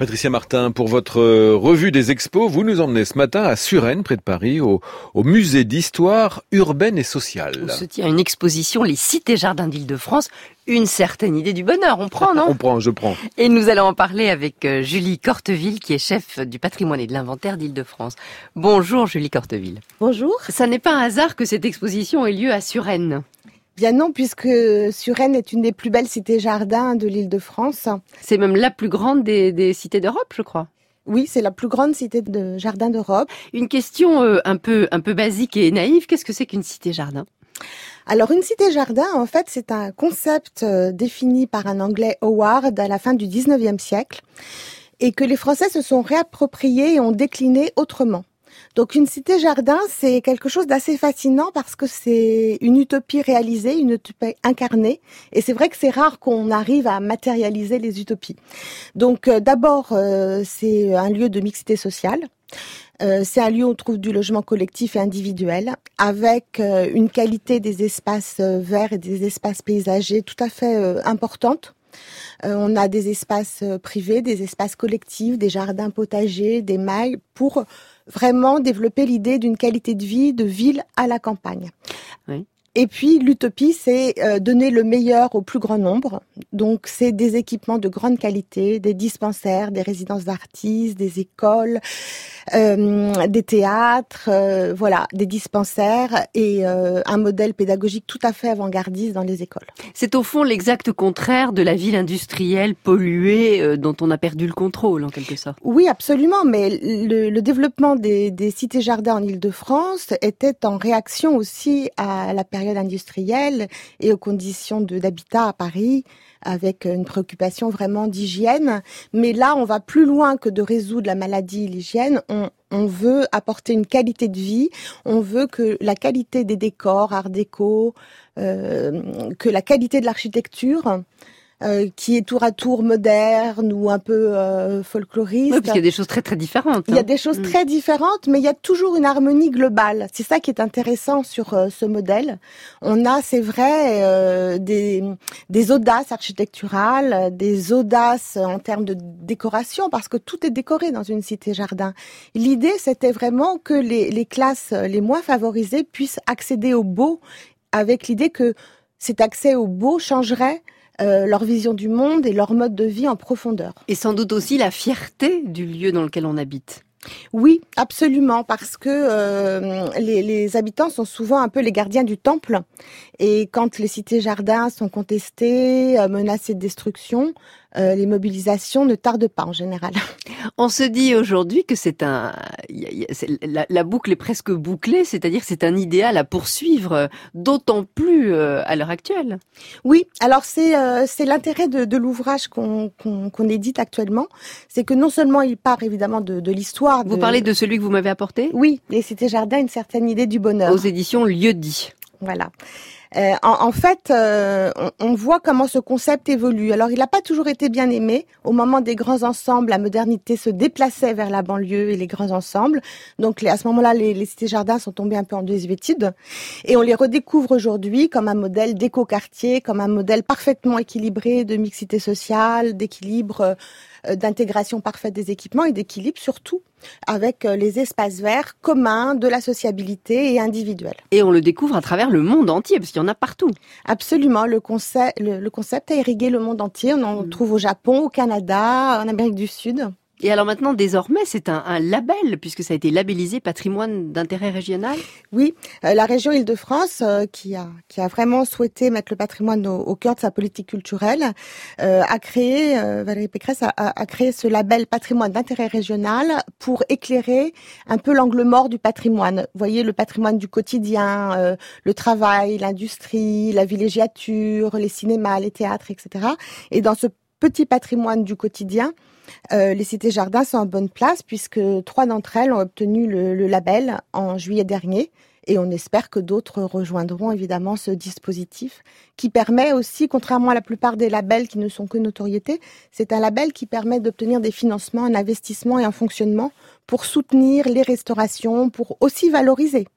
Patricia Martin, pour votre euh, revue des expos, vous nous emmenez ce matin à Suresnes, près de Paris, au, musée d'histoire urbaine et sociale. On se tient une exposition, les cités-jardins d'Île-de-France. Une certaine idée du bonheur, on prend, non On prend, je prends. Et nous allons en parler avec euh, Julie Corteville, qui est chef du patrimoine et de l'inventaire d'Île-de-France. Bonjour Julie Corteville. Bonjour. Ça n'est pas un hasard que cette exposition ait lieu à Suresnes. Bien non, puisque Suresnes est une des plus belles cités-jardins de l'île de France. C'est même la plus grande des, cités d'Europe, je crois. Oui, c'est la plus grande cité de jardin d'Europe. Une question euh, un peu un peu basique et naïve, qu'est-ce que c'est qu'une cité-jardin alors une cité-jardin, en fait, c'est un concept euh, défini par un Anglais Howard à la fin du 19e siècle et que les Français se sont réappropriés et ont décliné autrement. Donc une cité-jardin, c'est quelque chose d'assez fascinant parce que c'est une utopie réalisée, une utopie incarnée. Et c'est vrai que c'est rare qu'on arrive à matérialiser les utopies. Donc euh, d'abord, euh, c'est un lieu de mixité sociale. Euh, c'est un lieu où on trouve du logement collectif et individuel, avec une qualité des espaces verts et des espaces paysagers tout à fait importante. on a des espaces privés, des espaces collectifs, des jardins potagers, des mailles pour vraiment développer l'idée d'une qualité de vie de ville à la campagne. Et puis l'utopie, c'est euh, donner le meilleur au plus grand nombre. Donc c'est des équipements de grande qualité, des dispensaires, des résidences d'artistes, des écoles, euh, des théâtres, euh, voilà, des dispensaires et un modèle pédagogique tout à fait avant-gardiste dans les écoles. C'est au fond l'exact contraire de la ville industrielle polluée dont on a perdu le contrôle en quelque sorte. Oui, absolument. Mais le, le développement des, des cités-jardins en Île-de-France était en réaction aussi à la période industrielle et aux conditions d'habitat à Paris avec une préoccupation vraiment d'hygiène. Mais là, on va plus loin que de résoudre la maladie l'hygiène. On, on veut apporter une qualité de vie. On veut que la qualité des décors, art déco, euh, que la qualité de l'architecture euh, qui est tour à tour moderne ou un peu euh, folkloriste. Oui, parce qu'il y a des choses très très différentes. Il y a hein. des choses mm. très différentes, mais il y a toujours une harmonie globale. C'est ça qui est intéressant sur euh, ce modèle. On a, c'est vrai, euh, des, des audaces architecturales, des audaces en termes de décoration, parce que tout est décoré dans une cité-jardin. L'idée, c'était vraiment que les, les classes les moins favorisées puissent accéder au beau, avec l'idée que cet accès au beau changerait euh, leur vision du monde et leur mode de vie en profondeur. Et sans doute aussi la fierté du lieu dans lequel on habite. Oui, absolument, parce que euh, les, les, habitants sont souvent un peu les gardiens du temple. Et quand les cités-jardins sont contestées, euh, menacées de destruction, euh, les mobilisations ne tardent pas en général. On se dit aujourd'hui que c'est un, la, boucle est presque bouclée, c'est-à-dire c'est un idéal à poursuivre, d'autant plus euh, à l'heure actuelle. Oui, alors c'est euh, c'est l'intérêt de, de l'ouvrage qu'on qu'on édite actuellement, c'est que non seulement il part évidemment de, de l'histoire. Vous parlez de celui que vous m'avez apporté? Oui, et c'était Jardin, une certaine idée du bonheur. Aux éditions Lieu dit. Voilà. Euh, en, fait, euh, on, voit comment ce concept évolue. Alors, il n'a pas toujours été bien aimé. Au moment des grands ensembles, la modernité se déplaçait vers la banlieue et les grands ensembles. Donc, à ce moment-là, les, les cités-jardins sont tombés un peu en désuétude. Et on les redécouvre aujourd'hui comme un modèle d'éco-quartier, comme un modèle parfaitement équilibré de mixité sociale, d'équilibre euh, d'intégration parfaite des équipements et d'équilibre surtout avec euh, les espaces verts communs de la sociabilité et individuelle. Et on le découvre à travers le monde entier, y en a partout. Absolument, le concept, le, concept a irrigué le monde entier. On en mm. trouve au Japon, au Canada, en Amérique du Sud. Et alors maintenant, désormais, c'est un, un, label, puisque ça a été labellisé patrimoine d'intérêt régional Oui, euh, la région Île-de-France, euh, qui, a, qui a vraiment souhaité mettre le patrimoine au, cœur de sa politique culturelle, euh, a créé, Valérie Pécresse a, a, créé ce label patrimoine d'intérêt régional pour éclairer un peu l'angle mort du patrimoine. Vous voyez, le patrimoine du quotidien, le travail, l'industrie, la villégiature, les cinémas, les théâtres, etc. Et dans ce petit patrimoine du quotidien, euh, les cités jardins sont en bonne place puisque trois d'entre elles ont obtenu le, label en juillet dernier. Et on espère que d'autres rejoindront évidemment ce dispositif qui permet aussi, contrairement à la plupart des labels qui ne sont que notoriété, c'est un label qui permet d'obtenir des financements, un investissement et un fonctionnement pour soutenir les restaurations, pour aussi valoriser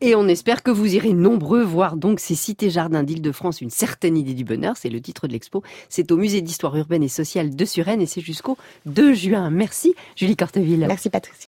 Et on espère que vous irez nombreux voir donc ces cités-jardins d'Île-de-France, une certaine idée du bonheur, c'est le titre de l'expo. C'est au musée d'histoire urbaine et sociale de Suresnes et c'est jusqu'au 2 juin. Merci Julie Corteville. Merci Patricia.